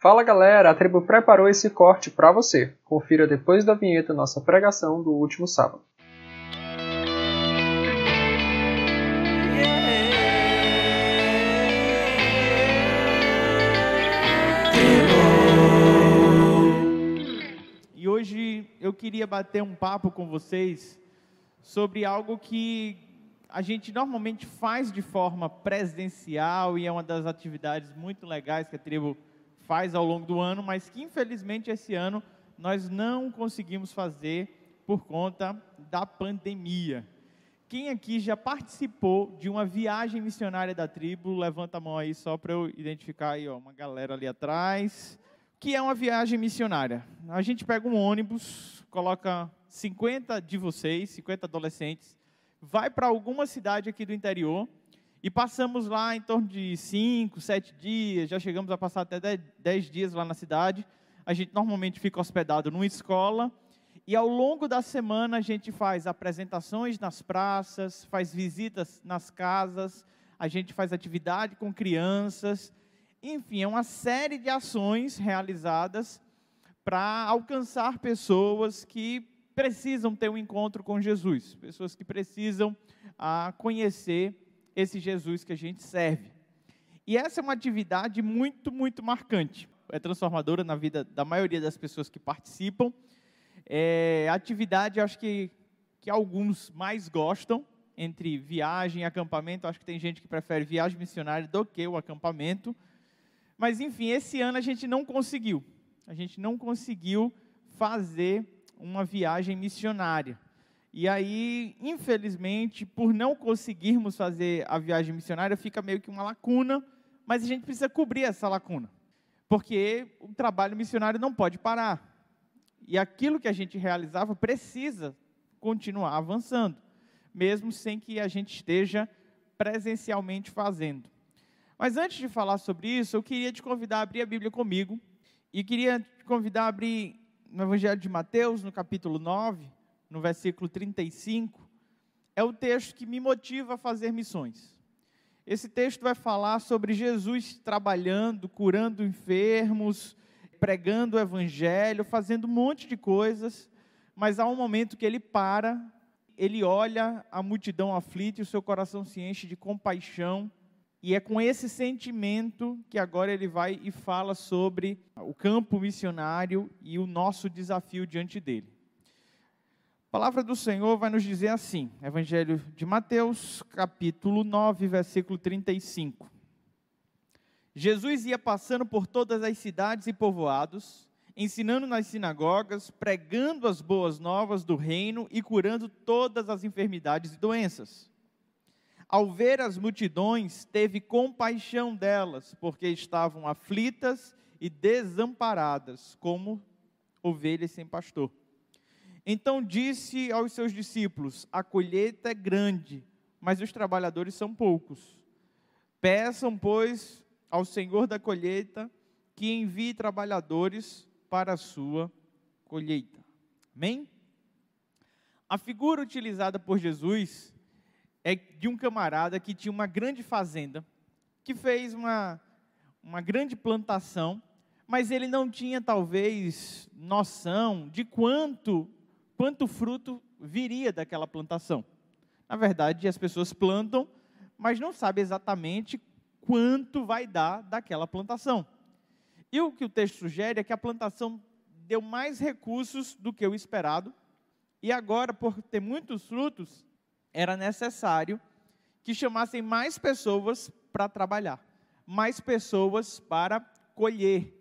Fala galera, a tribo preparou esse corte para você. Confira depois da vinheta nossa pregação do último sábado. E hoje eu queria bater um papo com vocês sobre algo que a gente normalmente faz de forma presencial e é uma das atividades muito legais que a tribo faz ao longo do ano, mas que infelizmente esse ano nós não conseguimos fazer por conta da pandemia. Quem aqui já participou de uma viagem missionária da tribo? Levanta a mão aí só para eu identificar aí, ó, uma galera ali atrás. Que é uma viagem missionária. A gente pega um ônibus, coloca 50 de vocês, 50 adolescentes, vai para alguma cidade aqui do interior e passamos lá em torno de 5, 7 dias, já chegamos a passar até 10 dias lá na cidade. A gente normalmente fica hospedado numa escola e ao longo da semana a gente faz apresentações nas praças, faz visitas nas casas, a gente faz atividade com crianças. Enfim, é uma série de ações realizadas para alcançar pessoas que precisam ter um encontro com Jesus, pessoas que precisam ah, conhecer esse Jesus que a gente serve. E essa é uma atividade muito, muito marcante. É transformadora na vida da maioria das pessoas que participam. É atividade, acho que, que alguns mais gostam, entre viagem e acampamento. Acho que tem gente que prefere viagem missionária do que o acampamento. Mas, enfim, esse ano a gente não conseguiu. A gente não conseguiu fazer uma viagem missionária. E aí, infelizmente, por não conseguirmos fazer a viagem missionária, fica meio que uma lacuna, mas a gente precisa cobrir essa lacuna. Porque o trabalho missionário não pode parar. E aquilo que a gente realizava precisa continuar avançando, mesmo sem que a gente esteja presencialmente fazendo. Mas antes de falar sobre isso, eu queria te convidar a abrir a Bíblia comigo e queria te convidar a abrir no Evangelho de Mateus, no capítulo 9, no versículo 35, é o texto que me motiva a fazer missões. Esse texto vai falar sobre Jesus trabalhando, curando enfermos, pregando o evangelho, fazendo um monte de coisas, mas há um momento que ele para, ele olha a multidão aflita e o seu coração se enche de compaixão, e é com esse sentimento que agora ele vai e fala sobre o campo missionário e o nosso desafio diante dele. A palavra do Senhor vai nos dizer assim, Evangelho de Mateus, capítulo 9, versículo 35. Jesus ia passando por todas as cidades e povoados, ensinando nas sinagogas, pregando as boas novas do reino e curando todas as enfermidades e doenças. Ao ver as multidões, teve compaixão delas, porque estavam aflitas e desamparadas, como ovelhas sem pastor. Então disse aos seus discípulos: A colheita é grande, mas os trabalhadores são poucos. Peçam, pois, ao Senhor da colheita que envie trabalhadores para a sua colheita. Amém? A figura utilizada por Jesus é de um camarada que tinha uma grande fazenda, que fez uma, uma grande plantação, mas ele não tinha talvez noção de quanto quanto fruto viria daquela plantação. Na verdade, as pessoas plantam, mas não sabem exatamente quanto vai dar daquela plantação. E o que o texto sugere é que a plantação deu mais recursos do que o esperado, e agora, por ter muitos frutos, era necessário que chamassem mais pessoas para trabalhar, mais pessoas para colher.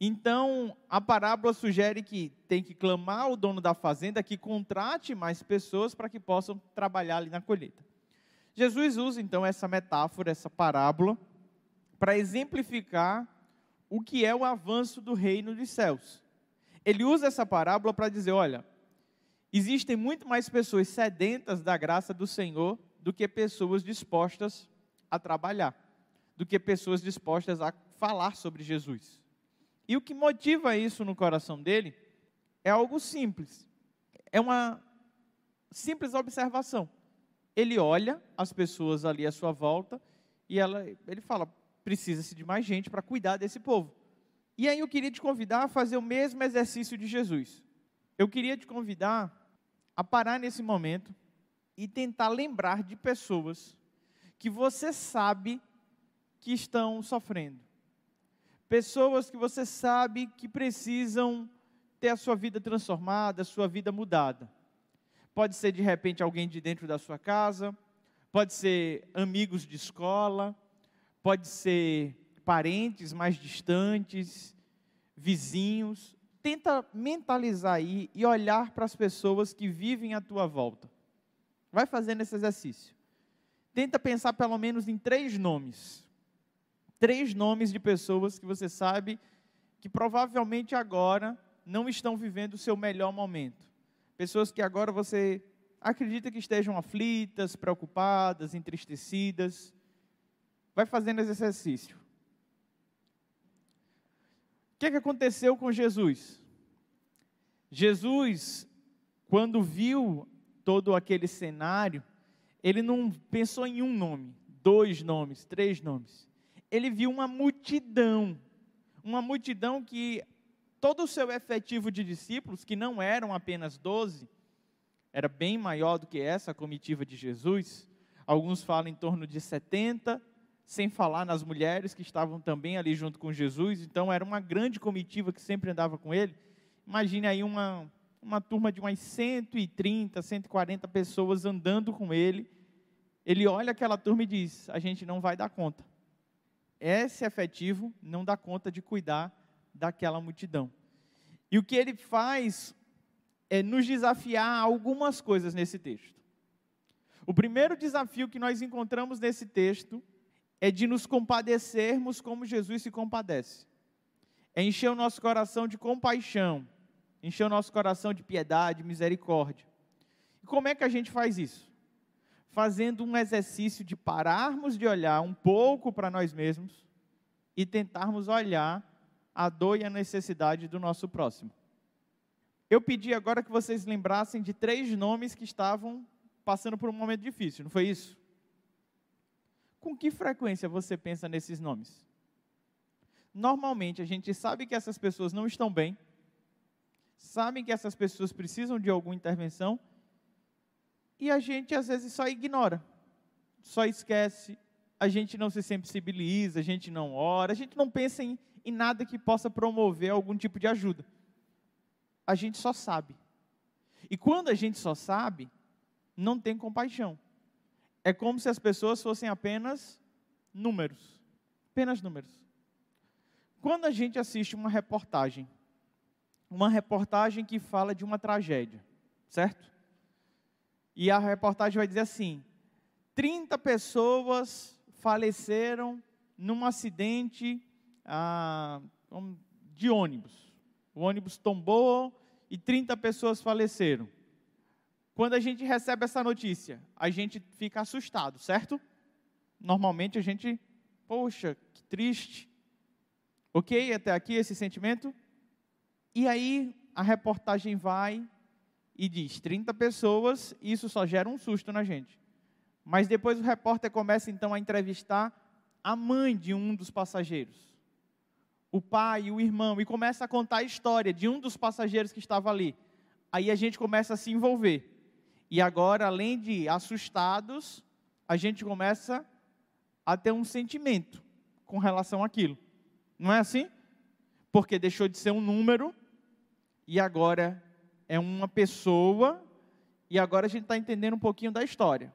Então, a parábola sugere que tem que clamar ao dono da fazenda que contrate mais pessoas para que possam trabalhar ali na colheita. Jesus usa então essa metáfora, essa parábola, para exemplificar o que é o avanço do reino dos céus. Ele usa essa parábola para dizer: olha, existem muito mais pessoas sedentas da graça do Senhor do que pessoas dispostas a trabalhar, do que pessoas dispostas a falar sobre Jesus. E o que motiva isso no coração dele é algo simples. É uma simples observação. Ele olha as pessoas ali à sua volta e ela, ele fala: precisa-se de mais gente para cuidar desse povo. E aí eu queria te convidar a fazer o mesmo exercício de Jesus. Eu queria te convidar a parar nesse momento e tentar lembrar de pessoas que você sabe que estão sofrendo. Pessoas que você sabe que precisam ter a sua vida transformada, a sua vida mudada. Pode ser de repente alguém de dentro da sua casa, pode ser amigos de escola, pode ser parentes mais distantes, vizinhos. Tenta mentalizar aí e olhar para as pessoas que vivem à tua volta. Vai fazendo esse exercício. Tenta pensar pelo menos em três nomes. Três nomes de pessoas que você sabe que provavelmente agora não estão vivendo o seu melhor momento pessoas que agora você acredita que estejam aflitas, preocupadas, entristecidas. Vai fazendo esse exercício. O que, é que aconteceu com Jesus? Jesus, quando viu todo aquele cenário, ele não pensou em um nome, dois nomes, três nomes. Ele viu uma multidão, uma multidão que todo o seu efetivo de discípulos, que não eram apenas doze, era bem maior do que essa comitiva de Jesus. Alguns falam em torno de 70, sem falar nas mulheres que estavam também ali junto com Jesus. Então era uma grande comitiva que sempre andava com ele. Imagine aí uma, uma turma de umas 130, 140 pessoas andando com ele. Ele olha aquela turma e diz: A gente não vai dar conta. Esse efetivo não dá conta de cuidar daquela multidão. E o que ele faz é nos desafiar algumas coisas nesse texto. O primeiro desafio que nós encontramos nesse texto é de nos compadecermos como Jesus se compadece. É encher o nosso coração de compaixão, encher o nosso coração de piedade, misericórdia. E como é que a gente faz isso? Fazendo um exercício de pararmos de olhar um pouco para nós mesmos e tentarmos olhar a dor e a necessidade do nosso próximo. Eu pedi agora que vocês lembrassem de três nomes que estavam passando por um momento difícil, não foi isso? Com que frequência você pensa nesses nomes? Normalmente a gente sabe que essas pessoas não estão bem, sabem que essas pessoas precisam de alguma intervenção, e a gente às vezes só ignora, só esquece, a gente não se sensibiliza, a gente não ora, a gente não pensa em, em nada que possa promover algum tipo de ajuda. A gente só sabe. E quando a gente só sabe, não tem compaixão. É como se as pessoas fossem apenas números. Apenas números. Quando a gente assiste uma reportagem, uma reportagem que fala de uma tragédia, certo? E a reportagem vai dizer assim: 30 pessoas faleceram num acidente ah, de ônibus. O ônibus tombou e 30 pessoas faleceram. Quando a gente recebe essa notícia, a gente fica assustado, certo? Normalmente a gente, poxa, que triste. Ok? Até aqui esse sentimento? E aí a reportagem vai e diz: 30 pessoas, isso só gera um susto na gente. Mas depois o repórter começa então a entrevistar a mãe de um dos passageiros, o pai o irmão, e começa a contar a história de um dos passageiros que estava ali. Aí a gente começa a se envolver. E agora, além de assustados, a gente começa a ter um sentimento com relação àquilo. Não é assim? Porque deixou de ser um número e agora é uma pessoa, e agora a gente está entendendo um pouquinho da história.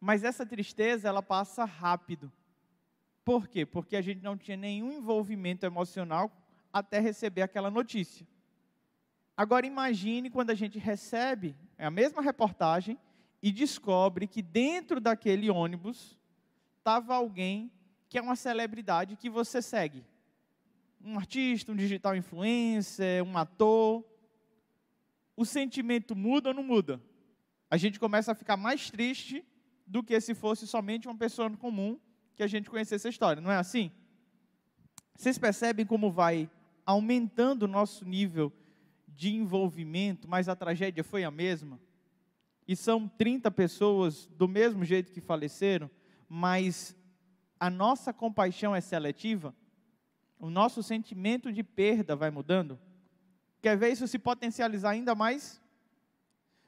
Mas essa tristeza, ela passa rápido. Por quê? Porque a gente não tinha nenhum envolvimento emocional até receber aquela notícia. Agora imagine quando a gente recebe a mesma reportagem e descobre que dentro daquele ônibus estava alguém que é uma celebridade que você segue. Um artista, um digital influencer, um ator. O sentimento muda ou não muda? A gente começa a ficar mais triste do que se fosse somente uma pessoa comum que a gente conhecesse a história, não é assim? Vocês percebem como vai aumentando o nosso nível de envolvimento, mas a tragédia foi a mesma? E são 30 pessoas do mesmo jeito que faleceram, mas a nossa compaixão é seletiva? o nosso sentimento de perda vai mudando. Quer ver isso se potencializar ainda mais?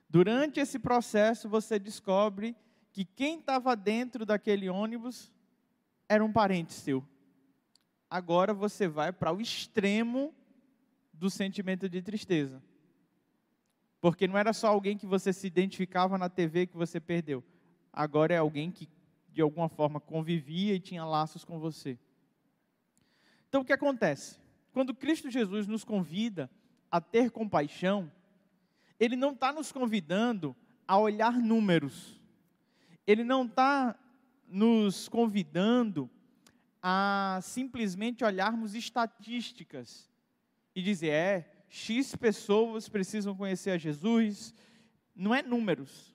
Durante esse processo, você descobre que quem estava dentro daquele ônibus era um parente seu. Agora você vai para o extremo do sentimento de tristeza. Porque não era só alguém que você se identificava na TV que você perdeu. Agora é alguém que de alguma forma convivia e tinha laços com você. Então o que acontece? Quando Cristo Jesus nos convida a ter compaixão, Ele não está nos convidando a olhar números, Ele não está nos convidando a simplesmente olharmos estatísticas e dizer, é, X pessoas precisam conhecer a Jesus, não é números.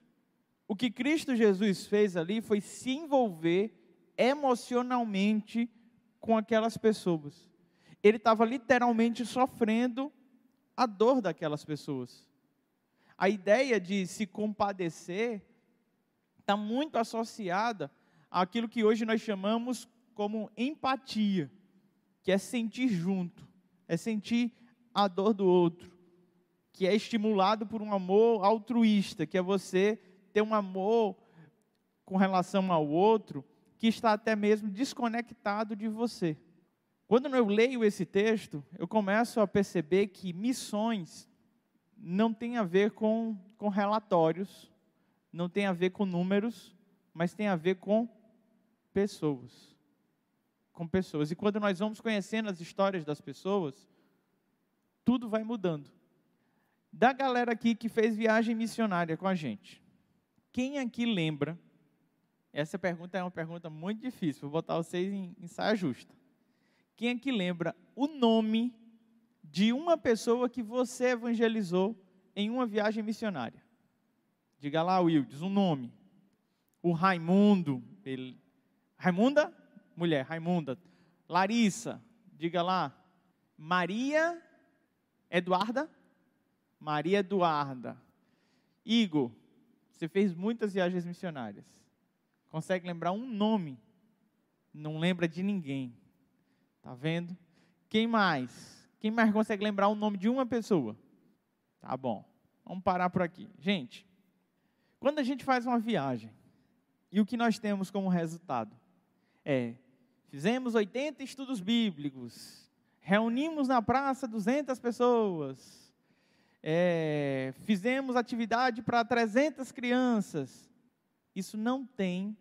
O que Cristo Jesus fez ali foi se envolver emocionalmente com aquelas pessoas. Ele estava literalmente sofrendo a dor daquelas pessoas. A ideia de se compadecer está muito associada àquilo que hoje nós chamamos como empatia, que é sentir junto, é sentir a dor do outro, que é estimulado por um amor altruísta, que é você ter um amor com relação ao outro que está até mesmo desconectado de você. Quando eu leio esse texto, eu começo a perceber que missões não tem a ver com, com relatórios, não tem a ver com números, mas tem a ver com pessoas. Com pessoas. E quando nós vamos conhecendo as histórias das pessoas, tudo vai mudando. Da galera aqui que fez viagem missionária com a gente, quem aqui lembra? Essa pergunta é uma pergunta muito difícil, vou botar vocês em, em saia justa. Quem é que lembra o nome de uma pessoa que você evangelizou em uma viagem missionária? Diga lá, Wildes, um nome. O Raimundo. Ele... Raimunda? Mulher, Raimunda. Larissa, diga lá. Maria Eduarda? Maria Eduarda. Igor, você fez muitas viagens missionárias. Consegue lembrar um nome? Não lembra de ninguém. Tá vendo? Quem mais? Quem mais consegue lembrar o nome de uma pessoa? Tá bom. Vamos parar por aqui. Gente, quando a gente faz uma viagem e o que nós temos como resultado é fizemos 80 estudos bíblicos, reunimos na praça 200 pessoas, é, fizemos atividade para 300 crianças. Isso não tem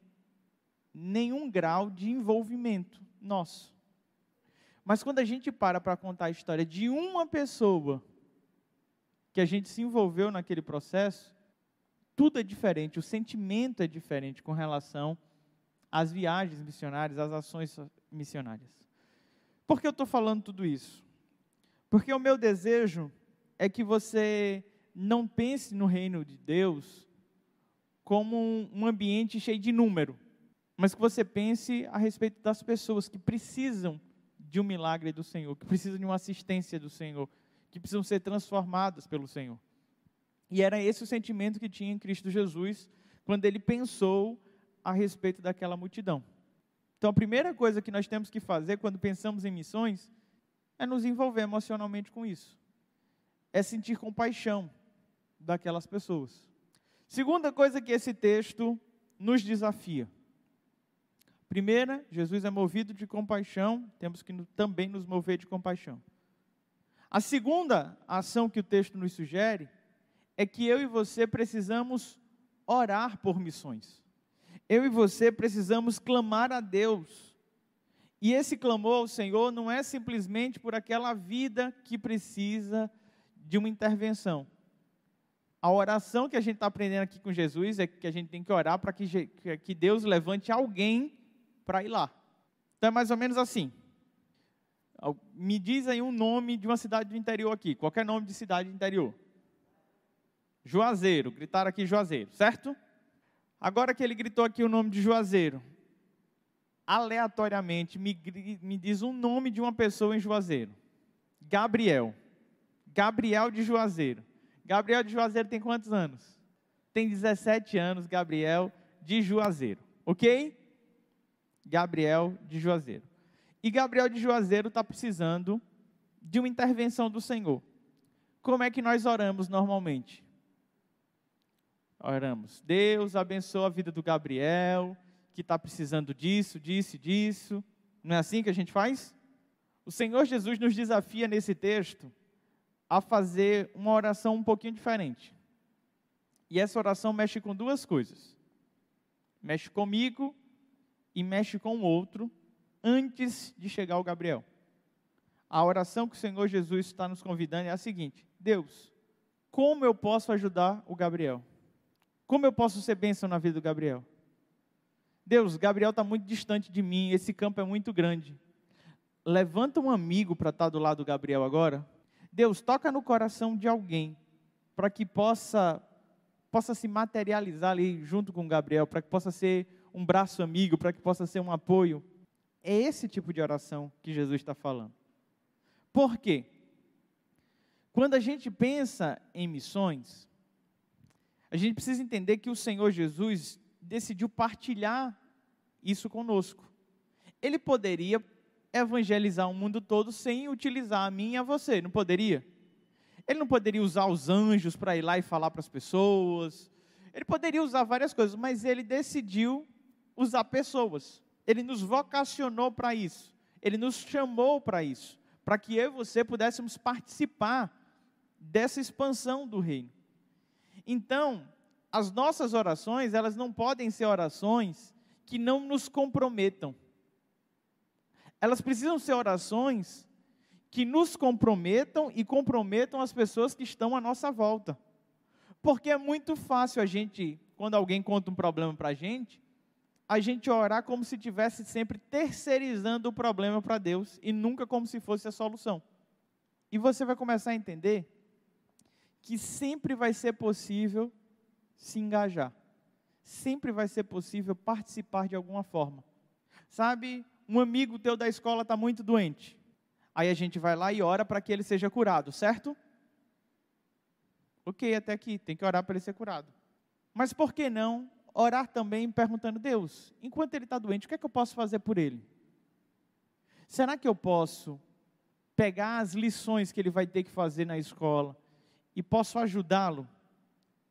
nenhum grau de envolvimento nosso. Mas quando a gente para para contar a história de uma pessoa que a gente se envolveu naquele processo, tudo é diferente, o sentimento é diferente com relação às viagens missionárias, às ações missionárias. Por que eu estou falando tudo isso? Porque o meu desejo é que você não pense no reino de Deus como um ambiente cheio de número, mas que você pense a respeito das pessoas que precisam de um milagre do Senhor, que precisam de uma assistência do Senhor, que precisam ser transformadas pelo Senhor. E era esse o sentimento que tinha em Cristo Jesus quando ele pensou a respeito daquela multidão. Então, a primeira coisa que nós temos que fazer quando pensamos em missões é nos envolver emocionalmente com isso. É sentir compaixão daquelas pessoas. Segunda coisa que esse texto nos desafia. Primeira, Jesus é movido de compaixão, temos que também nos mover de compaixão. A segunda ação que o texto nos sugere é que eu e você precisamos orar por missões. Eu e você precisamos clamar a Deus. E esse clamor ao Senhor não é simplesmente por aquela vida que precisa de uma intervenção. A oração que a gente está aprendendo aqui com Jesus é que a gente tem que orar para que, que Deus levante alguém para ir lá. Então é mais ou menos assim. Me diz aí um nome de uma cidade do interior aqui, qualquer nome de cidade do interior. Juazeiro, gritaram aqui Juazeiro, certo? Agora que ele gritou aqui o nome de Juazeiro, aleatoriamente me, me diz um nome de uma pessoa em Juazeiro. Gabriel. Gabriel de Juazeiro. Gabriel de Juazeiro tem quantos anos? Tem 17 anos, Gabriel de Juazeiro. Ok? Gabriel de Juazeiro. E Gabriel de Juazeiro está precisando de uma intervenção do Senhor. Como é que nós oramos normalmente? Oramos, Deus abençoa a vida do Gabriel, que está precisando disso, disso, disso. Não é assim que a gente faz? O Senhor Jesus nos desafia nesse texto a fazer uma oração um pouquinho diferente. E essa oração mexe com duas coisas: mexe comigo e mexe com o outro antes de chegar o Gabriel. A oração que o Senhor Jesus está nos convidando é a seguinte: Deus, como eu posso ajudar o Gabriel? Como eu posso ser bênção na vida do Gabriel? Deus, Gabriel está muito distante de mim, esse campo é muito grande. Levanta um amigo para estar tá do lado do Gabriel agora. Deus, toca no coração de alguém para que possa possa se materializar ali junto com o Gabriel, para que possa ser um braço amigo, para que possa ser um apoio. É esse tipo de oração que Jesus está falando. Por quê? Quando a gente pensa em missões, a gente precisa entender que o Senhor Jesus decidiu partilhar isso conosco. Ele poderia evangelizar o mundo todo sem utilizar a mim e a você, não poderia? Ele não poderia usar os anjos para ir lá e falar para as pessoas. Ele poderia usar várias coisas, mas ele decidiu usar pessoas. Ele nos vocacionou para isso. Ele nos chamou para isso, para que eu e você pudéssemos participar dessa expansão do reino. Então, as nossas orações, elas não podem ser orações que não nos comprometam. Elas precisam ser orações que nos comprometam e comprometam as pessoas que estão à nossa volta. Porque é muito fácil a gente, quando alguém conta um problema para a gente, a gente orar como se tivesse sempre terceirizando o problema para Deus e nunca como se fosse a solução. E você vai começar a entender que sempre vai ser possível se engajar. Sempre vai ser possível participar de alguma forma. Sabe, um amigo teu da escola está muito doente. Aí a gente vai lá e ora para que ele seja curado, certo? Ok, até aqui, tem que orar para ele ser curado. Mas por que não orar também perguntando, Deus, enquanto ele está doente, o que é que eu posso fazer por ele? Será que eu posso pegar as lições que ele vai ter que fazer na escola e posso ajudá-lo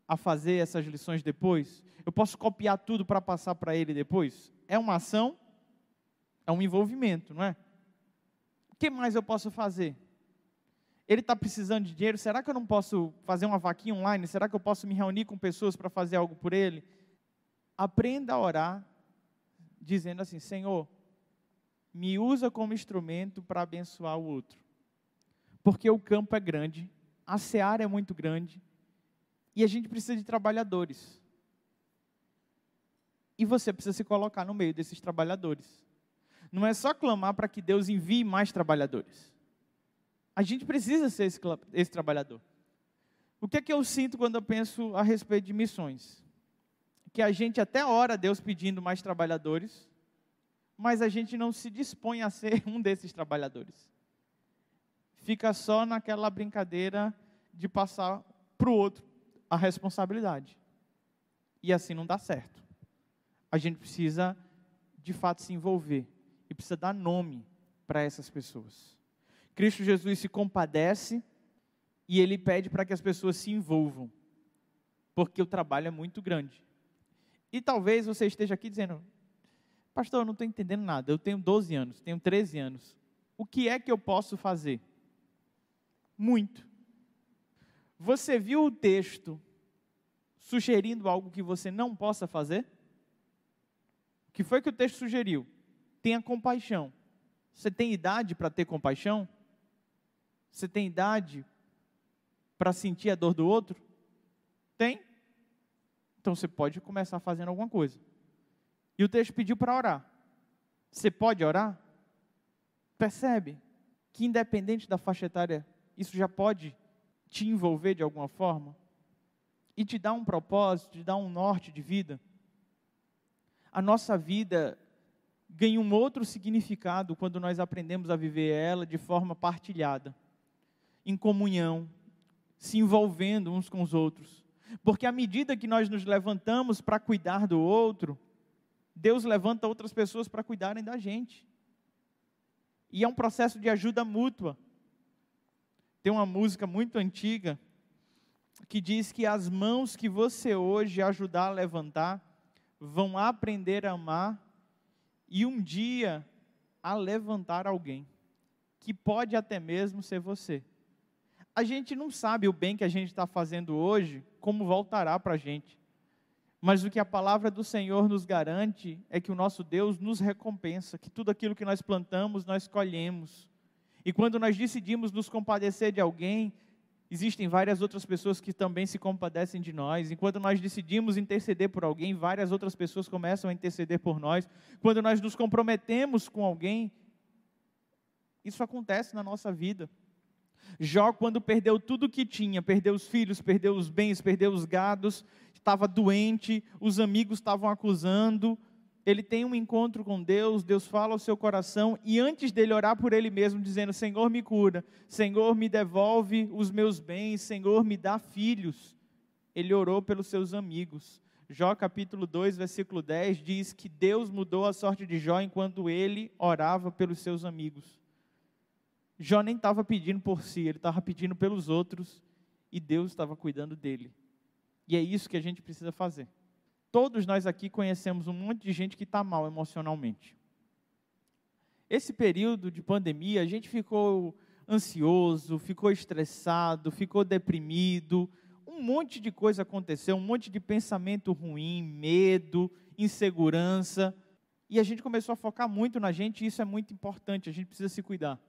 a fazer essas lições depois? Eu posso copiar tudo para passar para ele depois? É uma ação é um envolvimento, não é? O que mais eu posso fazer? Ele está precisando de dinheiro, será que eu não posso fazer uma vaquinha online? Será que eu posso me reunir com pessoas para fazer algo por ele? Aprenda a orar, dizendo assim: Senhor, me usa como instrumento para abençoar o outro. Porque o campo é grande, a seara é muito grande, e a gente precisa de trabalhadores. E você precisa se colocar no meio desses trabalhadores não é só clamar para que Deus envie mais trabalhadores. A gente precisa ser esse, esse trabalhador. O que é que eu sinto quando eu penso a respeito de missões? Que a gente até ora Deus pedindo mais trabalhadores, mas a gente não se dispõe a ser um desses trabalhadores. Fica só naquela brincadeira de passar para o outro a responsabilidade. E assim não dá certo. A gente precisa, de fato, se envolver e precisa dar nome para essas pessoas. Cristo Jesus se compadece e ele pede para que as pessoas se envolvam, porque o trabalho é muito grande. E talvez você esteja aqui dizendo, pastor, eu não estou entendendo nada, eu tenho 12 anos, tenho 13 anos, o que é que eu posso fazer? Muito. Você viu o texto sugerindo algo que você não possa fazer? O que foi que o texto sugeriu? Tenha compaixão. Você tem idade para ter compaixão? Você tem idade para sentir a dor do outro? Tem? Então você pode começar fazendo alguma coisa. E o texto pediu para orar. Você pode orar? Percebe que, independente da faixa etária, isso já pode te envolver de alguma forma e te dar um propósito, te dar um norte de vida. A nossa vida ganha um outro significado quando nós aprendemos a viver ela de forma partilhada, em comunhão, se envolvendo uns com os outros. Porque à medida que nós nos levantamos para cuidar do outro, Deus levanta outras pessoas para cuidarem da gente. E é um processo de ajuda mútua. Tem uma música muito antiga que diz que as mãos que você hoje ajudar a levantar vão aprender a amar e um dia a levantar alguém, que pode até mesmo ser você. A gente não sabe o bem que a gente está fazendo hoje, como voltará para a gente. Mas o que a palavra do Senhor nos garante é que o nosso Deus nos recompensa, que tudo aquilo que nós plantamos, nós colhemos. E quando nós decidimos nos compadecer de alguém, existem várias outras pessoas que também se compadecem de nós. Enquanto nós decidimos interceder por alguém, várias outras pessoas começam a interceder por nós. Quando nós nos comprometemos com alguém, isso acontece na nossa vida. Jó, quando perdeu tudo o que tinha, perdeu os filhos, perdeu os bens, perdeu os gados, estava doente, os amigos estavam acusando, ele tem um encontro com Deus, Deus fala ao seu coração, e antes dele orar por ele mesmo, dizendo: Senhor, me cura, Senhor, me devolve os meus bens, Senhor, me dá filhos. Ele orou pelos seus amigos. Jó capítulo 2, versículo 10 diz que Deus mudou a sorte de Jó enquanto ele orava pelos seus amigos. Jó nem estava pedindo por si, ele estava pedindo pelos outros e Deus estava cuidando dele. E é isso que a gente precisa fazer. Todos nós aqui conhecemos um monte de gente que está mal emocionalmente. Esse período de pandemia, a gente ficou ansioso, ficou estressado, ficou deprimido, um monte de coisa aconteceu, um monte de pensamento ruim, medo, insegurança, e a gente começou a focar muito na gente, e isso é muito importante, a gente precisa se cuidar.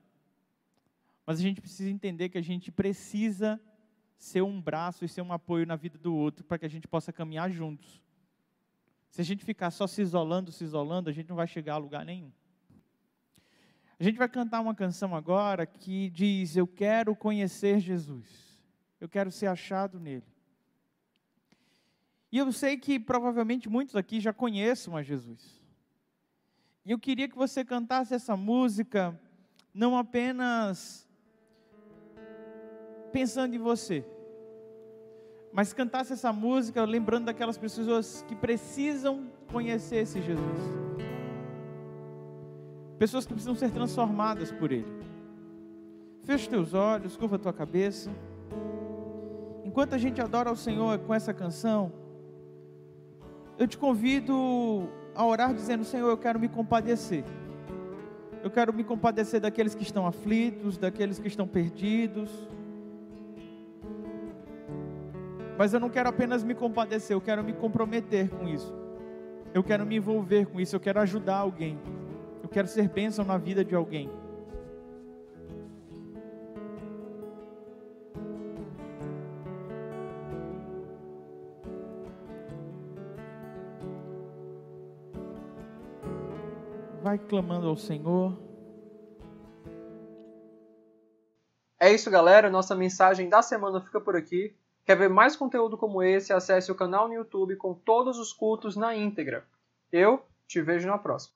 Mas a gente precisa entender que a gente precisa ser um braço e ser um apoio na vida do outro para que a gente possa caminhar juntos. Se a gente ficar só se isolando, se isolando, a gente não vai chegar a lugar nenhum. A gente vai cantar uma canção agora que diz: Eu quero conhecer Jesus, eu quero ser achado nele. E eu sei que provavelmente muitos aqui já conheçam a Jesus. E eu queria que você cantasse essa música, não apenas pensando em você, mas cantasse essa música lembrando daquelas pessoas que precisam conhecer esse Jesus. Pessoas que precisam ser transformadas por Ele. Feche teus olhos, curva tua cabeça. Enquanto a gente adora ao Senhor com essa canção, eu te convido a orar dizendo: Senhor, eu quero me compadecer. Eu quero me compadecer daqueles que estão aflitos, daqueles que estão perdidos mas eu não quero apenas me compadecer, eu quero me comprometer com isso. Eu quero me envolver com isso, eu quero ajudar alguém. Eu quero ser bênção na vida de alguém. Vai clamando ao Senhor. É isso, galera. Nossa mensagem da semana fica por aqui. Quer ver mais conteúdo como esse? Acesse o canal no YouTube com todos os cultos na íntegra. Eu te vejo na próxima.